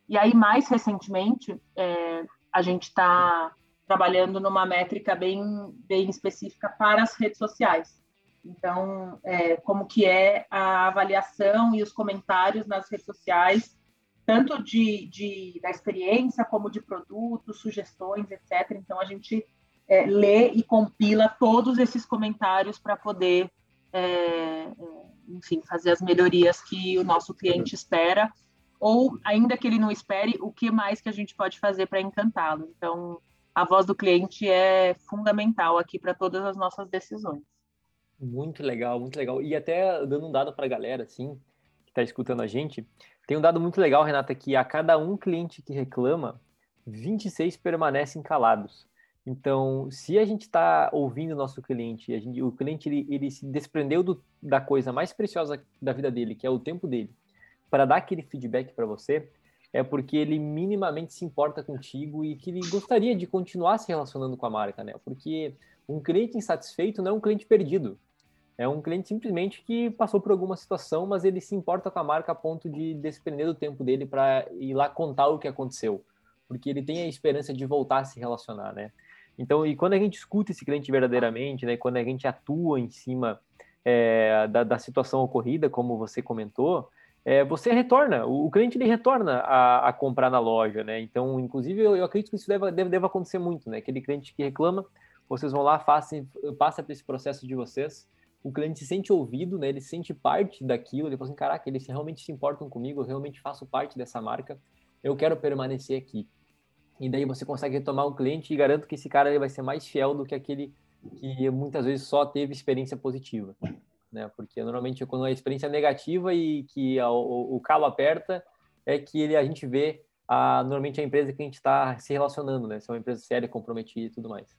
E aí, mais recentemente, é, a gente está trabalhando numa métrica bem, bem específica para as redes sociais. Então, é, como que é a avaliação e os comentários nas redes sociais, tanto de, de da experiência como de produtos, sugestões, etc. Então, a gente é, lê e compila todos esses comentários para poder, é, é, enfim, fazer as melhorias que o nosso cliente espera, ou ainda que ele não espere, o que mais que a gente pode fazer para encantá-lo. Então, a voz do cliente é fundamental aqui para todas as nossas decisões. Muito legal, muito legal. E até dando um dado para a galera, assim, que está escutando a gente, tem um dado muito legal, Renata, que a cada um cliente que reclama, 26 permanecem calados. Então, se a gente está ouvindo o nosso cliente, gente, o cliente ele, ele se desprendeu do, da coisa mais preciosa da vida dele, que é o tempo dele, para dar aquele feedback para você, é porque ele minimamente se importa contigo e que ele gostaria de continuar se relacionando com a marca, né? Porque um cliente insatisfeito não é um cliente perdido. É um cliente simplesmente que passou por alguma situação, mas ele se importa com a marca a ponto de desprender do tempo dele para ir lá contar o que aconteceu, porque ele tem a esperança de voltar a se relacionar, né? Então, e quando a gente escuta esse cliente verdadeiramente, né, quando a gente atua em cima é, da, da, situação ocorrida, como você comentou, é, você retorna, o, o, cliente ele retorna a, a, comprar na loja, né? Então, inclusive, eu, eu acredito que isso deve, deve, deve acontecer muito, né? Aquele cliente que reclama, vocês vão lá, façam, passa por esse processo de vocês, o cliente se sente ouvido, né? Ele se sente parte daquilo, ele fala assim, caraca, eles realmente se importam comigo, eu realmente faço parte dessa marca, eu quero permanecer aqui. E daí você consegue retomar o cliente e garanto que esse cara vai ser mais fiel do que aquele que muitas vezes só teve experiência positiva, né? Porque normalmente quando a experiência negativa e que a, o, o, calo aperta é que ele, a gente vê a, normalmente a empresa que a gente está se relacionando, né? Se é uma empresa séria, comprometida e tudo mais.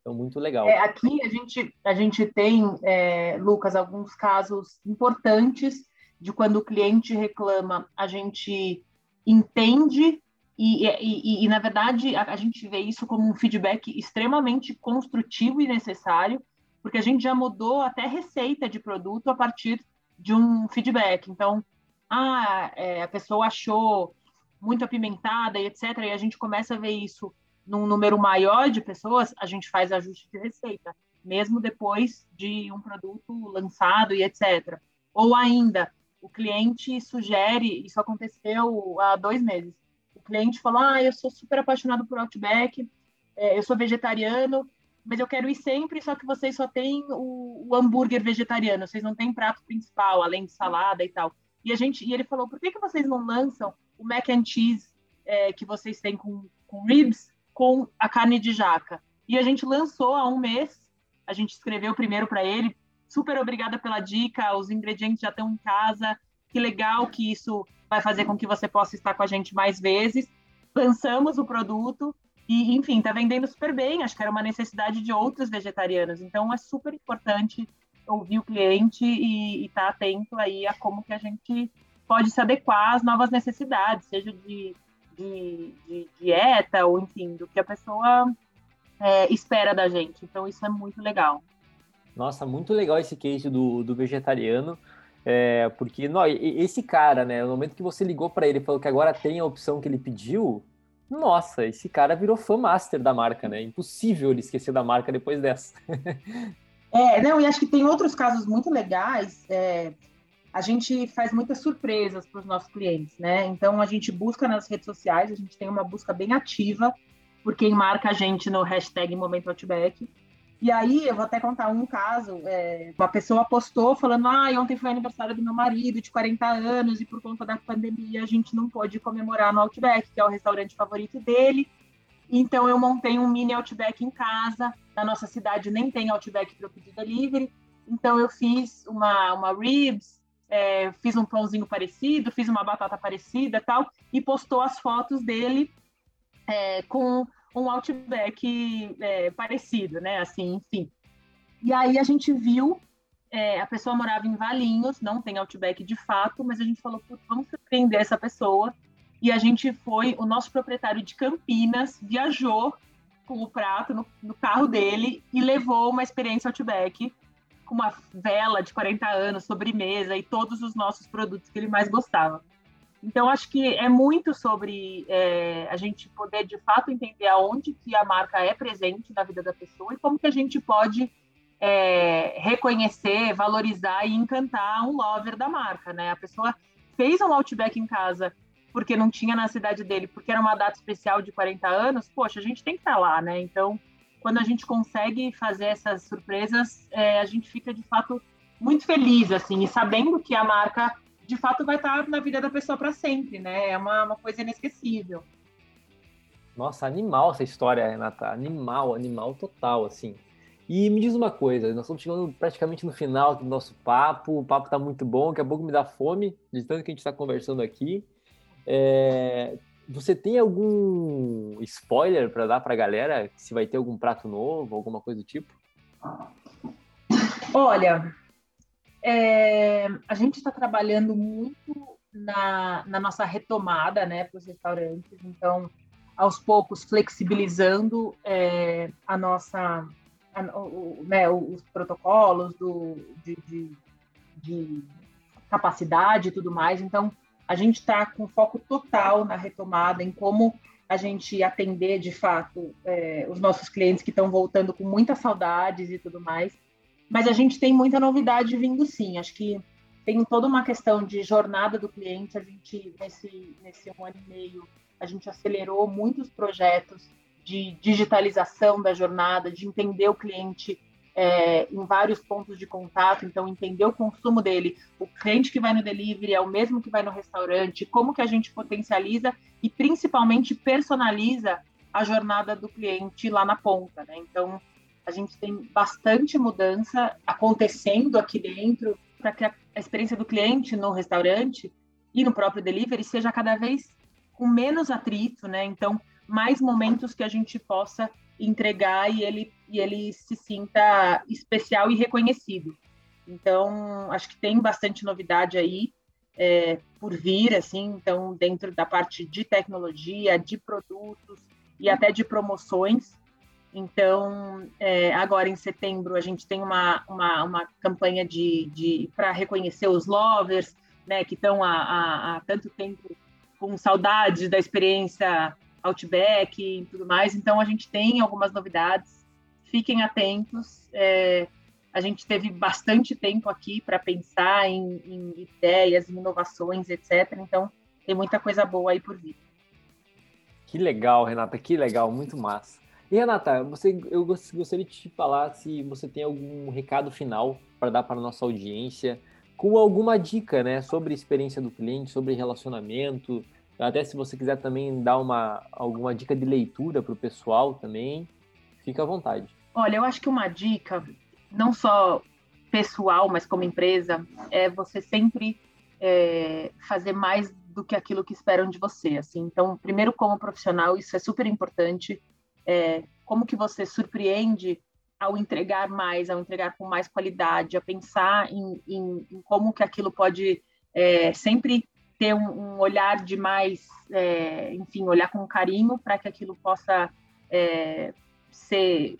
Então, muito legal. É, aqui a gente, a gente tem, é, Lucas, alguns casos importantes de quando o cliente reclama, a gente entende e, e, e, e na verdade, a, a, gente vê isso como um feedback extremamente construtivo e necessário, porque a gente já mudou até receita de produto a partir de um feedback. Então, ah, é, a pessoa achou muito apimentada e etc. E a gente começa a ver isso num número maior de pessoas, a gente faz ajuste de receita, mesmo depois de um produto lançado e etc. Ou ainda, o cliente sugere, isso aconteceu há dois meses, o cliente falou, ah, eu sou super apaixonado por Outback, é, eu sou vegetariano, mas eu quero ir sempre, só que vocês só têm o, o, hambúrguer vegetariano, vocês não têm prato principal, além de salada e tal. E a gente, e ele falou, por que, que vocês não lançam o mac and cheese é, que vocês têm com, com ribs com a carne de jaca. E a gente lançou há um mês, a gente escreveu primeiro para ele, super obrigada pela dica, os ingredientes já estão em casa, que legal que isso vai fazer com que você possa estar com a gente mais vezes. Lançamos o produto e, enfim, está vendendo super bem, acho que era uma necessidade de outros vegetarianos, então é super importante ouvir o cliente e estar tá atento aí a como que a gente pode se adequar às novas necessidades, seja de, de, de dieta ou, enfim, do que a pessoa é, espera da gente. Então, isso é muito legal. Nossa, muito legal esse case do, do vegetariano. É, porque não, esse cara, né, no momento que você ligou para ele e falou que agora tem a opção que ele pediu, nossa, esse cara virou fã master da marca, né? Impossível ele esquecer da marca depois dessa. (laughs) é, não, e acho que tem outros casos muito legais. É, a gente faz muitas surpresas para os nossos clientes, né? Então a gente busca nas redes sociais, a gente tem uma busca bem ativa por quem marca a gente no hashtag Momento Outback. E aí eu vou até contar um caso, é, uma pessoa postou falando, ah, ontem foi aniversário do meu marido de 40 anos e por conta da pandemia a gente não pôde comemorar no Outback, que é o restaurante favorito dele. Então eu montei um mini Outback em casa. Na nossa cidade nem tem Outback para pedir delivery. Então eu fiz uma, uma ribs, é, fiz um pãozinho parecido, fiz uma batata parecida tal, e postou as fotos dele é, com um Outback é, parecido, né? Assim, enfim. E aí a gente viu, é, a pessoa morava em Valinhos, não tem Outback de fato, mas a gente falou, vamos surpreender essa pessoa. E a gente foi, o nosso proprietário de Campinas viajou com o prato no, no carro dele e levou uma experiência Outback com uma vela de 40 anos, sobremesa e todos os nossos produtos que ele mais gostava. Então, acho que é muito sobre é, a gente poder, de fato, entender aonde que a marca é presente na vida da pessoa e como que a gente pode é, reconhecer, valorizar e encantar um lover da marca, né? A pessoa fez um Outback em casa porque não tinha na cidade dele, porque era uma data especial de 40 anos, poxa, a gente tem que estar lá, né? Então, quando a gente consegue fazer essas surpresas, é, a gente fica de fato muito feliz, assim, e sabendo que a marca de fato vai estar na vida da pessoa para sempre, né? É uma, uma coisa inesquecível. Nossa, animal essa história, Renata. Animal, animal total, assim. E me diz uma coisa, nós estamos chegando praticamente no final do nosso papo, o papo está muito bom, daqui a pouco me dá fome, de tanto que a gente está conversando aqui. É, você tem algum spoiler para dar para a galera? Se vai ter algum prato novo, alguma coisa do tipo? Olha, é, a gente está trabalhando muito na, na, nossa retomada né, para os restaurantes, então, aos poucos, flexibilizando é, a nossa, a, o, né, os protocolos do, de, de, de capacidade e tudo mais. Então, a gente está com foco total na retomada, em como a gente atender de fato é, os nossos clientes que estão voltando com muitas saudades e tudo mais. Mas a gente tem muita novidade vindo sim. Acho que tem toda uma questão de jornada do cliente. A gente, nesse, nesse um ano e meio, a gente acelerou muitos projetos de digitalização da jornada, de entender o cliente é, em vários pontos de contato, então entender o consumo dele, o cliente que vai no delivery é o mesmo que vai no restaurante, como que a gente potencializa e principalmente personaliza a jornada do cliente lá na ponta, né? Então a gente tem bastante mudança acontecendo aqui dentro para que a experiência do cliente no restaurante e no próprio delivery seja cada vez com menos atrito, né? Então mais momentos que a gente possa entregar e ele, e ele se sinta especial e reconhecido. Então, acho que tem bastante novidade aí é, por vir, assim, então, dentro da parte de tecnologia, de produtos e até de promoções. Então, é, agora em setembro, a gente tem uma, uma, uma campanha de, de para reconhecer os lovers, né, que estão há, há, tanto tempo com saudade da experiência Outback e tudo mais. Então a gente tem algumas novidades. Fiquem atentos. É, a gente teve bastante tempo aqui para pensar em, em, ideias, em inovações, etc. Então tem muita coisa boa aí por vir. Que legal, Renata, que legal, muito massa. E Renata, você, eu gostaria de te falar se você tem algum recado final para dar para a nossa audiência, com alguma dica, né, sobre experiência do cliente, sobre relacionamento, Até se você quiser também dar uma, alguma dica de leitura para o pessoal também, fica à vontade. Olha, eu acho que uma dica, não só pessoal, mas como empresa, é você sempre é, fazer mais do que aquilo que esperam de você. Assim, então, primeiro como profissional, isso é super importante. É, como que você surpreende ao entregar mais, ao entregar com mais qualidade, a pensar em, em, em como que aquilo pode é, sempre ter um, um, olhar de mais, é, enfim, olhar com carinho para que aquilo possa é, ser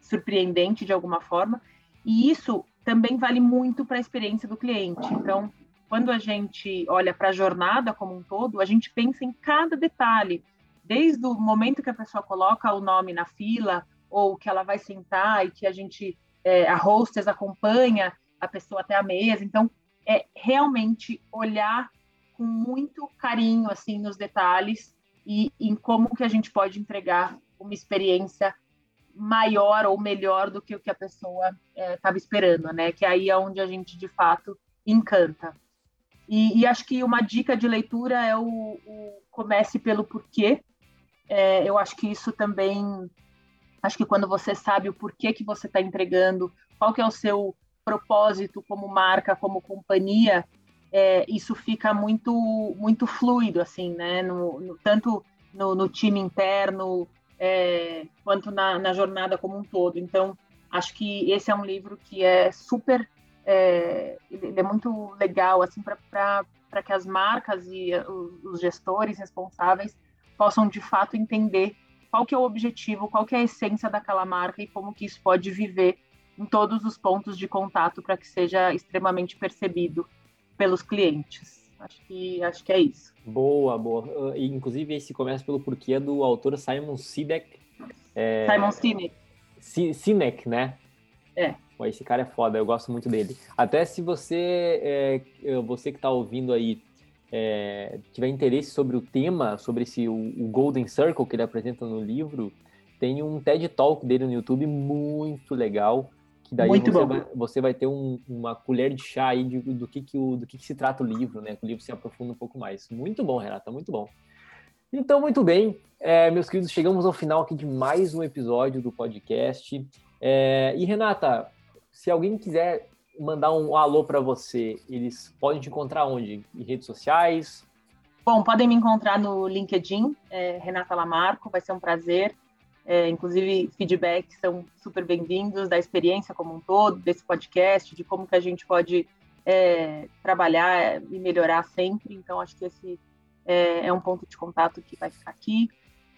surpreendente de alguma forma. E isso também vale muito para a experiência do cliente. Então, quando a gente olha para a jornada como um todo, a gente pensa em cada detalhe, desde o momento que a pessoa coloca o nome na fila, ou que ela vai sentar e que a gente, é, a hostess acompanha a pessoa até a mesa. Então, é realmente olhar com muito carinho assim nos detalhes e em como que a gente pode entregar uma experiência maior ou melhor do que o que a pessoa estava é, esperando, né? Que aí é onde a gente de fato encanta. E, e acho que uma dica de leitura é o, o comece pelo porquê. É, eu acho que isso também Acho que quando você sabe o porquê que você está entregando, qual que é o seu propósito como marca, como companhia, é, isso fica muito muito fluido, assim, né? No, no tanto no, no, time interno é, quanto na, na, jornada como um todo. Então, acho que esse é um livro que é super, é, ele é muito legal, assim, para que as marcas e os gestores responsáveis possam de fato entender qual que é o objetivo, qual que é a essência daquela marca e como que isso pode viver em todos os pontos de contato para que seja extremamente percebido pelos clientes. Acho que, acho que é isso. Boa, boa. Uh, inclusive, esse começa pelo porquê do autor Simon Sinek. É... Simon Sinek. Sinek, né? É. Pô, esse cara é foda, eu gosto muito dele. Até se você, é, você que está ouvindo aí, é, tiver interesse sobre o tema, sobre esse, o, o, Golden Circle que ele apresenta no livro, tem um TED Talk dele no YouTube muito legal, que daí você vai, você vai, ter um, uma colher de chá aí de, do, que, que, o, do que, que se trata o livro, né? O livro se aprofunda um pouco mais. Muito bom, Renata, muito bom. Então, muito bem, é, meus queridos, chegamos ao final aqui de mais um episódio do podcast. É, e Renata, se alguém quiser mandar um alô para você, eles podem te encontrar onde? Em redes sociais? Bom, podem me encontrar no LinkedIn, é, Renata Lamarco, vai ser um prazer. É, inclusive, feedbacks são super bem-vindos da experiência como um todo, desse podcast, de como que a gente pode é, trabalhar e melhorar sempre. Então, acho que esse é, é, um ponto de contato que vai ficar aqui.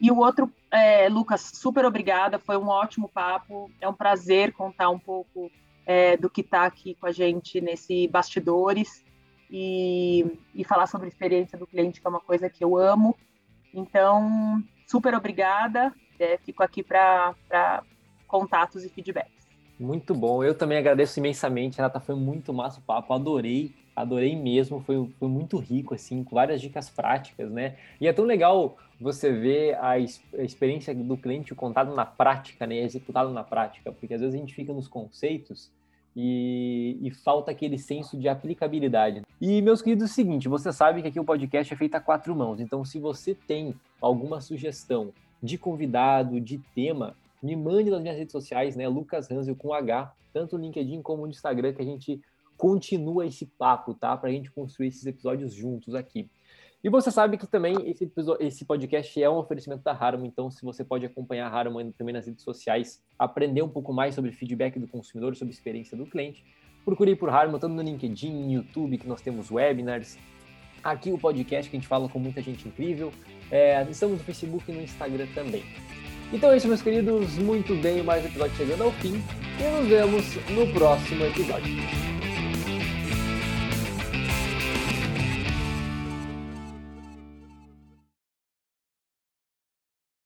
E o outro, é, Lucas, super obrigada, foi um ótimo papo. É um prazer contar um pouco é, do que está aqui com a gente nesse bastidores e, e falar sobre a experiência do cliente, que é uma coisa que eu amo. Então, super obrigada. É, fico aqui para contatos e feedbacks. Muito bom. Eu também agradeço imensamente, Renata. Foi muito massa o papo. Adorei, adorei mesmo. Foi, foi muito rico, assim, com várias dicas práticas, né? E é tão legal você ver a, experiência do cliente contado na prática, né? Executado na prática, porque às vezes a gente fica nos conceitos e, e, falta aquele senso de aplicabilidade. E, meus queridos, é o seguinte: você sabe que aqui o podcast é feito a quatro mãos, então, se você tem alguma sugestão de convidado, de tema, me mande nas minhas redes sociais, né? Lucas Hanzel com H, tanto no LinkedIn como no Instagram, que a gente continua esse papo, tá? Para a gente construir esses episódios juntos aqui. E você sabe que também esse, esse podcast é um oferecimento da Harman, então se você pode acompanhar a Harman também nas redes sociais, aprender um pouco mais sobre feedback do consumidor, sobre experiência do cliente, procure por Harman, tanto no LinkedIn, no YouTube, que nós temos webinars, aqui o podcast que a gente fala com muita gente incrível, é, estamos no Facebook e no Instagram também. Então é isso, meus queridos, muito bem, mais um episódio chegando ao fim, e nos vemos no próximo episódio.